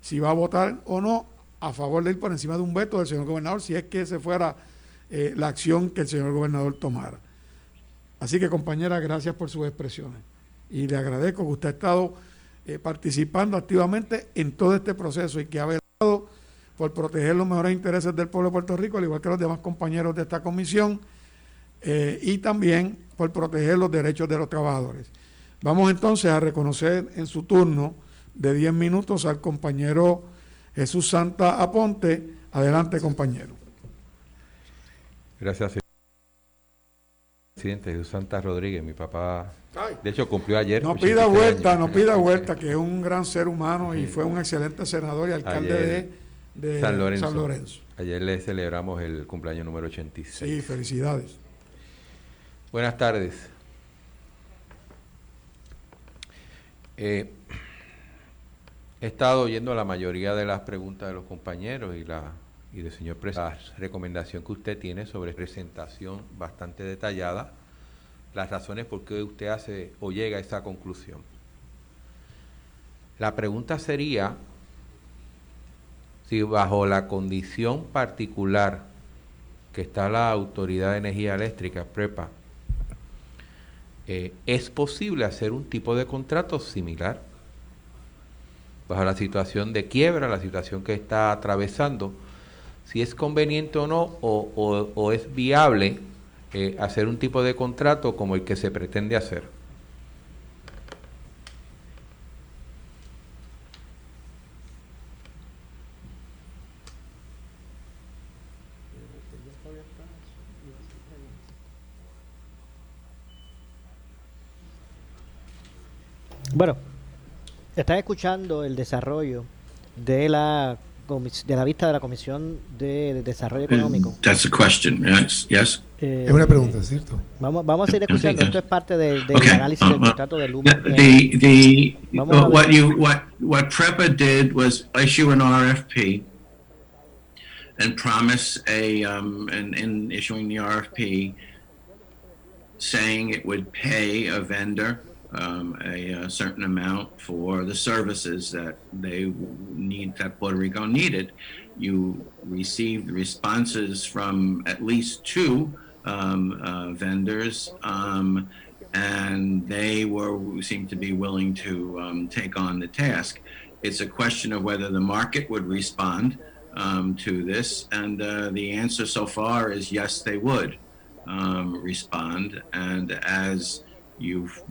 si va a votar o no a favor de ir por encima de un veto del señor gobernador, si es que ese fuera eh, la acción que el señor gobernador tomara. Así que compañera, gracias por sus expresiones. Y le agradezco que usted ha estado eh, participando activamente en todo este proceso y que ha por proteger los mejores intereses del pueblo de Puerto Rico, al igual que los demás compañeros de esta comisión, eh, y también por proteger los derechos de los trabajadores. Vamos entonces a reconocer en su turno de 10 minutos al compañero Jesús Santa Aponte. Adelante, compañero. Gracias, presidente Jesús Santa Rodríguez, mi papá. De hecho, cumplió ayer. No pida vuelta, no pida vuelta, que es un gran ser humano y fue un excelente senador y alcalde de, San, Lorenzo. Ayer le celebramos el cumpleaños número 86. Sí, felicidades. Buenas tardes. Eh, he estado oyendo la mayoría de las preguntas de los compañeros y la y del señor presidente, la recomendación que usted tiene sobre presentación bastante detallada, las razones por qué usted hace o llega a esa conclusión. La pregunta sería si bajo la condición particular que está la Autoridad de Energía Eléctrica, PREPA, eh, es posible hacer un tipo de contrato similar bajo la situación de quiebra, la situación que está atravesando, si es conveniente o no, o, es viable eh, hacer un tipo de contrato como el que se pretende hacer. Bueno, están escuchando el desarrollo de la de la vista de la Comisión de, Desarrollo Económico. That's a question. Yes. Eh, es una pregunta, ¿cierto? Vamos, vamos a ir escuchando. Esto es parte del de, análisis del uh, contrato de Luma. The, the, uh, what you what what PREPA did was issue an RFP and promise a um, and in issuing the RFP saying it would pay a vendor um, a, a, certain amount for the services that they need that Puerto Rico needed. You received responses from at least two um, uh, vendors, um, and they were seemed to be willing to um, take on the task. It's a question of whether the market would respond um, to this, and uh, the answer so far is yes, they would um, respond. And as you've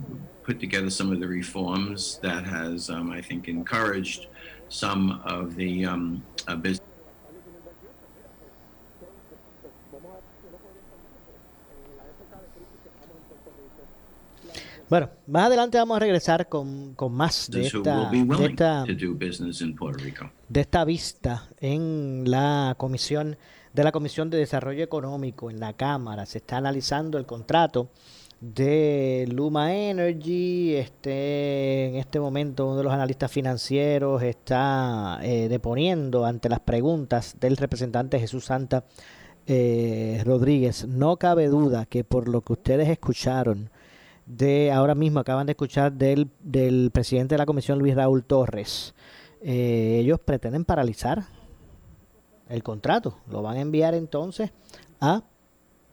put together some of the reforms that has, um, I think, encouraged some of the um, uh, business. Bueno, más adelante vamos a regresar con, con más de esta, de esta, de esta vista en la comisión de la Comisión de Desarrollo Económico en la Cámara. Se está analizando el contrato de Luma Energy. Este, en este momento uno de los analistas financieros está eh, deponiendo ante las preguntas del representante Jesús Santa eh, Rodríguez. No cabe duda que por lo que ustedes escucharon de ahora mismo acaban de escuchar del, del presidente de la comisión Luis Raúl Torres, eh, ellos pretenden paralizar el contrato. Lo van a enviar entonces a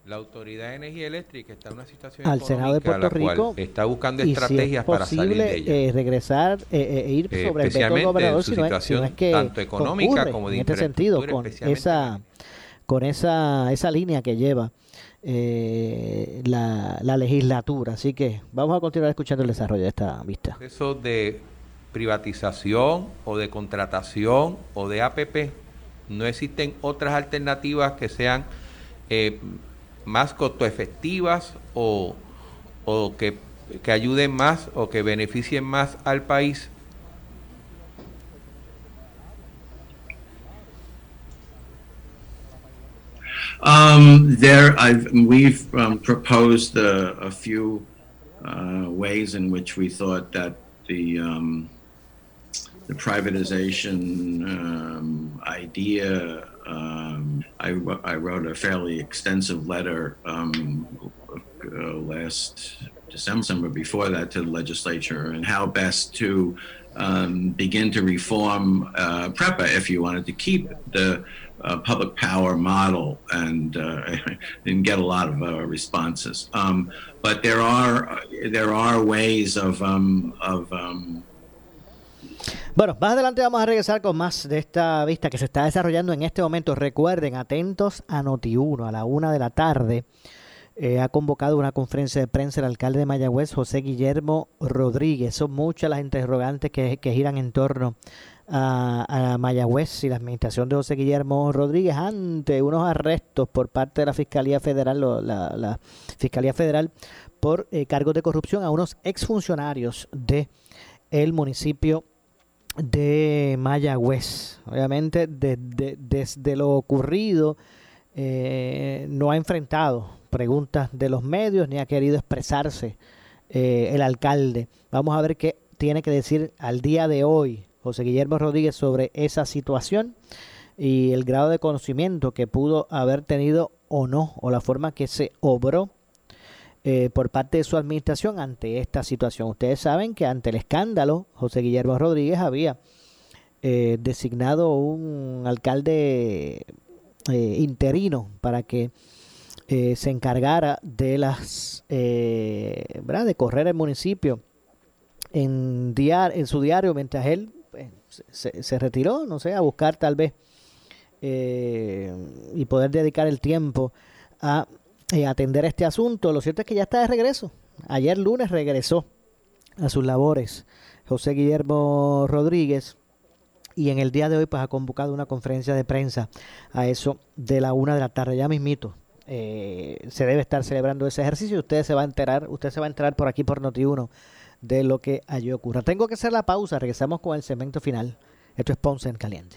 la Autoridad de Energía Eléctrica está en una situación al Senado de Puerto Rico está buscando estrategias para salir de ella. Eh, regresar, eh, eh, ir sobre el veto gobernador, si no, es, que tanto económica como de en este sentido, con esa con esa esa línea que lleva eh, la, la legislatura. Así que vamos a continuar escuchando el desarrollo de esta vista. Eso de privatización o de contratación o de APP, no existen otras alternativas que sean eh, más costo efectivas o, o que, que ayuden más o que beneficien más al país? Um, there, I've, we've um, proposed a, a few uh, ways in which we thought that the um, the privatization um, idea. Um, I, I, wrote a fairly extensive letter um, uh, last December, before that, to the legislature, and how best to begin to reform uh, PREPA if you wanted to keep the uh, public power model and uh, didn't get a lot of uh, responses. Um, but there are there are ways of um, of um, Bueno, más adelante vamos a regresar con más de esta vista que se está desarrollando en este momento. Recuerden, atentos a Noti1 a la una de la tarde. Eh, ha convocado una conferencia de prensa el alcalde de Mayagüez, José Guillermo Rodríguez. Son muchas las interrogantes que, giran en torno a, Mayagüez y la administración de José Guillermo Rodríguez ante unos arrestos por parte de la Fiscalía Federal, la, Fiscalía Federal por eh, cargos de corrupción a unos exfuncionarios de el municipio de Mayagüez. Obviamente, desde lo ocurrido, eh, no ha enfrentado preguntas de los medios ni ha querido expresarse eh, el alcalde. Vamos a ver qué tiene que decir al día de hoy José Guillermo Rodríguez sobre esa situación y el grado de conocimiento que pudo haber tenido o no, o la forma que se obró eh, por parte de su administración ante esta situación. Ustedes saben que ante el escándalo, José Guillermo Rodríguez había eh, designado un alcalde eh, interino para que se encargara de las de correr el municipio en, en su diario mientras él se, retiró, no sé, a buscar tal vez eh, y poder dedicar el tiempo a eh, atender este asunto. Lo cierto es que ya está de regreso. Ayer lunes regresó a sus labores José Guillermo Rodríguez y en el día de hoy pues ha convocado una conferencia de prensa a eso de la una de la tarde. Ya mismito eh, se debe estar celebrando ese ejercicio. Usted se va a enterar, usted se va a enterar por aquí por Noti1 de lo que allí ocurra. Tengo que hacer la pausa, regresamos con el segmento final. Esto es Ponce en Caliente.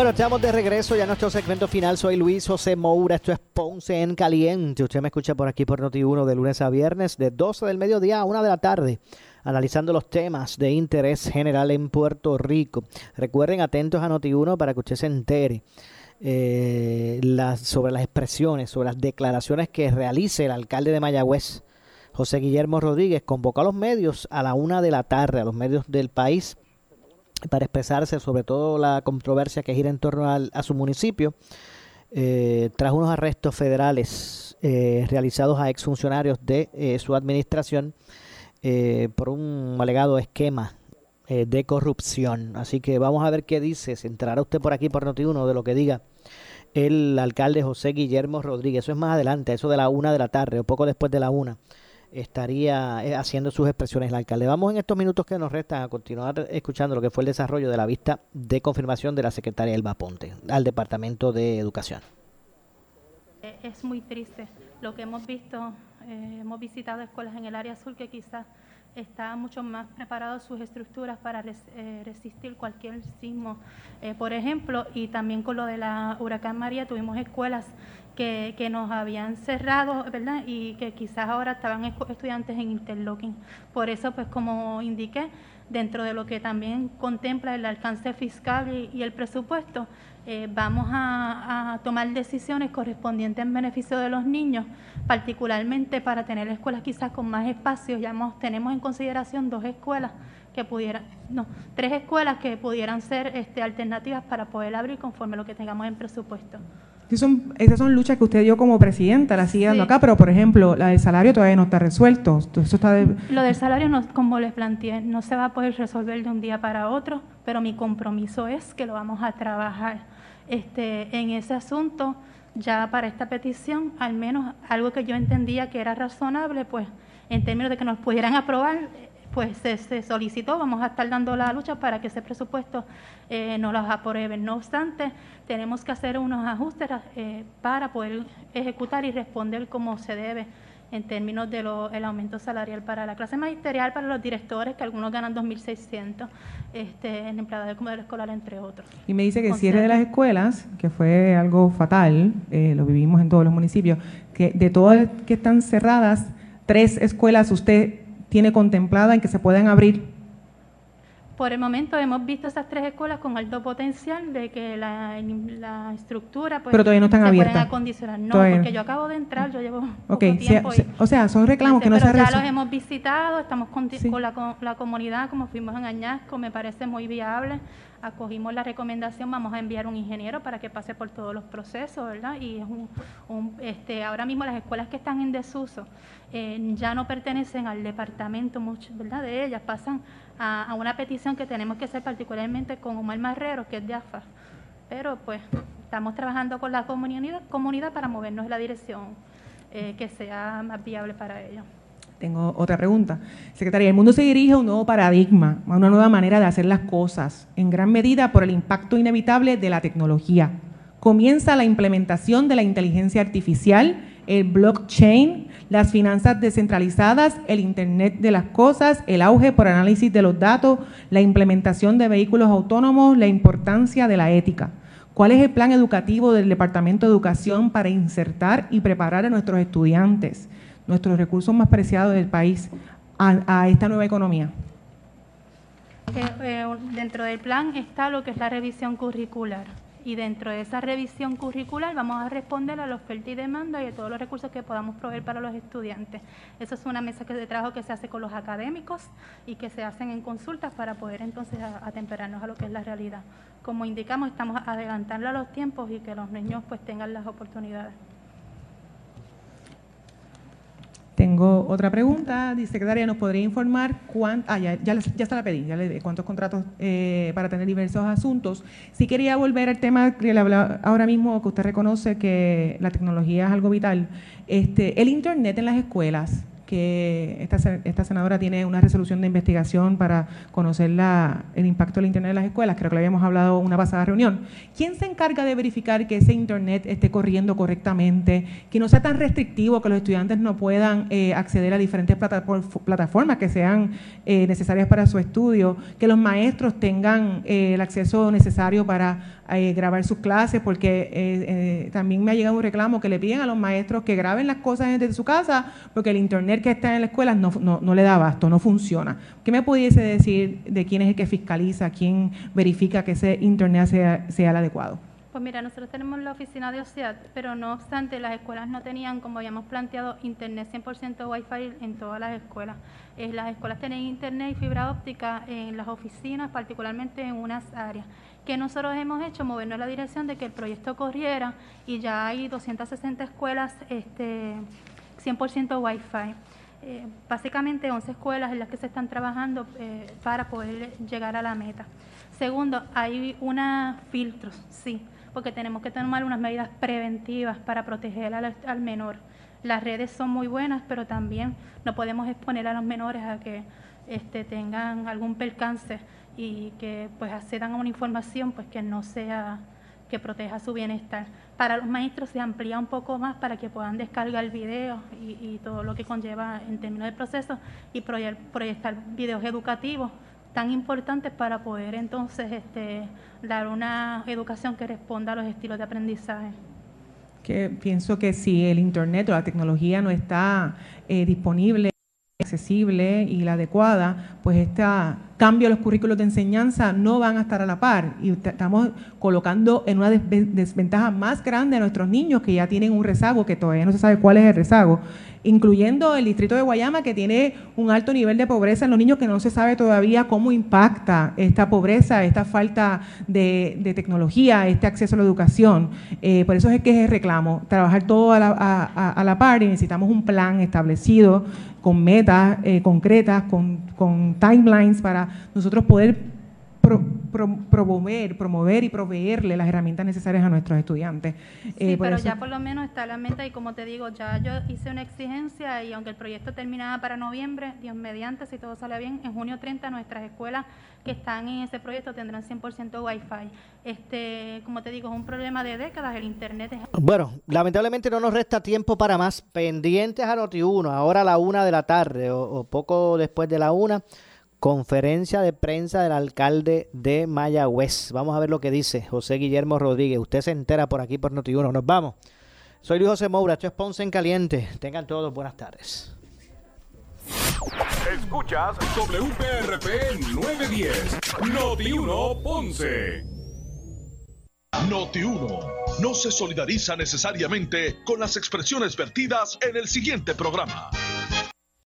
Bueno, estamos de regreso ya a nuestro segmento final. Soy Luis José Moura. Esto es Ponce en Caliente. Usted me escucha por aquí por Noti1 de lunes a viernes, de 12 del mediodía a 1 de la tarde, analizando los temas de interés general en Puerto Rico. Recuerden, atentos a Noti1 para que usted se entere eh, sobre las expresiones, sobre las declaraciones que realice el alcalde de Mayagüez, José Guillermo Rodríguez. Convocó a los medios a la 1 de la tarde, a los medios del país para expresarse sobre todo la controversia que gira en torno a su municipio, eh, tras unos arrestos federales eh, realizados a exfuncionarios de eh, su administración por un alegado esquema de corrupción. Así que vamos a ver qué dice. Se entrará usted por aquí por Noti1 de lo que diga el alcalde José Guillermo Rodríguez. Eso es más adelante, eso de la una de la tarde o poco después de la una. Estaría eh, haciendo sus expresiones el alcalde. Vamos en estos minutos que nos restan a continuar escuchando lo que fue el desarrollo de la vista de confirmación de la secretaria Elba Ponte al Departamento de Educación. Eh, Es muy triste lo que hemos visto, eh, hemos visitado escuelas en el área sur que quizás está mucho más preparados sus estructuras para eh, resistir cualquier sismo, eh, por ejemplo, y también con lo de la huracán María tuvimos escuelas que, que nos habían cerrado, ¿verdad? Y que quizás ahora estaban estudiantes en interlocking. Por eso, pues como indiqué, dentro de lo que también contempla el alcance fiscal y el presupuesto, eh, vamos a, a tomar decisiones correspondientes en beneficio de los niños, particularmente para tener escuelas quizás con más espacios. Ya hemos- tenemos en consideración dos escuelas que pudieran, no, tres escuelas que pudieran ser este, alternativas para poder abrir conforme lo que tengamos en presupuesto. Son, esas son luchas que usted dio como presidenta, la sigue dando Sí. acá, pero por ejemplo, la del salario todavía no está resuelto. Eso está de- Lo del salario, no, como les planteé, no se va a poder resolver de un día para otro, pero mi compromiso es que lo vamos a trabajar este, en ese asunto. Ya para esta petición, al menos algo que yo entendía que era razonable, pues en términos de que nos pudieran aprobar, pues se, se solicitó, vamos a estar dando la lucha para que ese presupuesto eh, no los aprueben. No obstante, tenemos que hacer unos ajustes eh, para poder ejecutar y responder como se debe en términos del aumento salarial para la clase magisterial, para los directores, que algunos ganan 2.600, este, en empleados de comedor escolar, entre otros. Y me dice que el cierre de las escuelas, que fue algo fatal, eh, lo vivimos en todos los municipios, que de todas que están cerradas, tres escuelas usted tiene contemplada en que se puedan abrir. Por el momento hemos visto esas tres escuelas con alto potencial de que la, la estructura pues, Pero todavía no están se abiertas. pueden acondicionar. No, Todavía. porque yo acabo de entrar, yo llevo poco tiempo. o y- o sea, son reclamos que no se han ya los hemos visitado, estamos con, con la, con la comunidad, como fuimos en Añasco, me parece muy viable. Acogimos la recomendación, vamos a enviar un ingeniero para que pase por todos los procesos, ¿verdad? Y es un, un- este, ahora mismo las escuelas que están en desuso eh, ya no pertenecen al departamento, mucho, ¿verdad? De ellas pasan a, a una petición que tenemos que hacer particularmente con Omar Marrero, que es de AFA. Pero pues estamos trabajando con la comunidad, comunidad para movernos en la dirección eh, que sea más viable para ellos. Tengo otra pregunta. Secretaria, el mundo se dirige a un nuevo paradigma, a una nueva manera de hacer las cosas, en gran medida por el impacto inevitable de la tecnología. Comienza la implementación de la inteligencia artificial, el blockchain, las finanzas descentralizadas, el Internet de las Cosas, el auge por análisis de los datos, la implementación de vehículos autónomos, la importancia de la ética. ¿Cuál es el plan educativo del Departamento de Educación para insertar y preparar a nuestros estudiantes, nuestros recursos más preciados del país, a, esta nueva economía? Eh, eh, dentro del plan está lo que es la revisión curricular y dentro de esa revisión curricular vamos a responder a la oferta y demanda y a todos los recursos que podamos proveer para los estudiantes. Eso es una mesa de trabajo que se hace con los académicos y que se hacen en consultas para poder entonces atemperarnos a lo que es la realidad. Como indicamos, estamos adelantando a los tiempos y que los niños pues tengan las oportunidades. Tengo otra pregunta. Dice, secretaria, ¿nos podría informar cuán, ah, ya, ya, la pedí, ya le cuántos contratos eh, para tener diversos asuntos? Sí quería volver al tema que le hablaba ahora mismo, que usted reconoce que la tecnología es algo vital. Este, el Internet en las escuelas, que esta, esta senadora tiene una resolución de investigación para conocer la, el impacto del Internet en las escuelas, creo que le habíamos hablado en una pasada reunión. ¿Quién se encarga de verificar que ese Internet esté corriendo correctamente, que no sea tan restrictivo, que los estudiantes no puedan eh, acceder a diferentes platafor- plataformas que sean eh, necesarias para su estudio, que los maestros tengan eh, el acceso necesario para eh, grabar sus clases, porque eh, eh, también me ha llegado un reclamo que le piden a los maestros que graben las cosas desde su casa, porque el internet que está en la escuela no, no, no le da abasto, no funciona. ¿Qué me pudiese decir de quién es el que fiscaliza, quién verifica que ese internet sea, sea el adecuado? Pues mira, nosotros tenemos la oficina de OCEAT, pero no obstante, las escuelas no tenían, como habíamos planteado, internet 100% Wi-Fi en todas las escuelas. Las escuelas tienen internet y fibra óptica en las oficinas, particularmente en unas áreas. Que nosotros hemos hecho? Movernos en la dirección de que el proyecto corriera y ya hay 260 escuelas este, 100% Wi-Fi. Eh, básicamente 11 escuelas en las que se están trabajando eh, para poder llegar a la meta. Segundo, hay unos filtros, sí, porque tenemos que tomar unas medidas preventivas para proteger al, al menor. las redes son muy buenas, pero también no podemos exponer a los menores a que este, tengan algún percance y que pues accedan a una información pues que no sea que proteja su bienestar. Para los maestros se amplía un poco más para que puedan descargar videos y, y todo lo que conlleva en términos de proceso y proyectar videos educativos tan importantes para poder entonces este, dar una educación que responda a los estilos de aprendizaje. Que pienso que si el Internet o la tecnología no está eh, disponible, accesible y la adecuada, pues este cambio de los currículos de enseñanza no van a estar a la par y estamos colocando en una desventaja más grande a nuestros niños que ya tienen un rezago, que todavía no se sabe cuál es el rezago, incluyendo el distrito de Guayama, que tiene un alto nivel de pobreza en los niños, que no se sabe todavía cómo impacta esta pobreza, esta falta de, tecnología, este acceso a la educación. Eh, por eso es que es el reclamo, trabajar todo a la, a, la par y necesitamos un plan establecido con metas eh, concretas, con, con timelines para nosotros poder promover, promover y proveerle las herramientas necesarias a nuestros estudiantes. Sí, eh, pero ya por lo menos está la meta y como te digo, ya yo hice una exigencia y aunque el proyecto terminaba para noviembre, Dios mediante, si todo sale bien, en junio 30 nuestras escuelas que están en ese proyecto tendrán 100% Wi-Fi. Este, como te digo, es un problema de décadas, el Internet es... Bueno, lamentablemente no nos resta tiempo para más. Pendientes a Noti1, ahora a la una de la tarde o, o poco después de la una Conferencia de prensa del alcalde de Mayagüez. Vamos a ver lo que dice José Guillermo Rodríguez. Usted se entera por aquí por Noti1. Nos vamos. Soy Luis José Moura. Esto es Ponce en Caliente. Tengan todos buenas tardes. Escuchas WPRP 910. Noti1 Ponce. Noti1 no se solidariza necesariamente con las expresiones vertidas en el siguiente programa.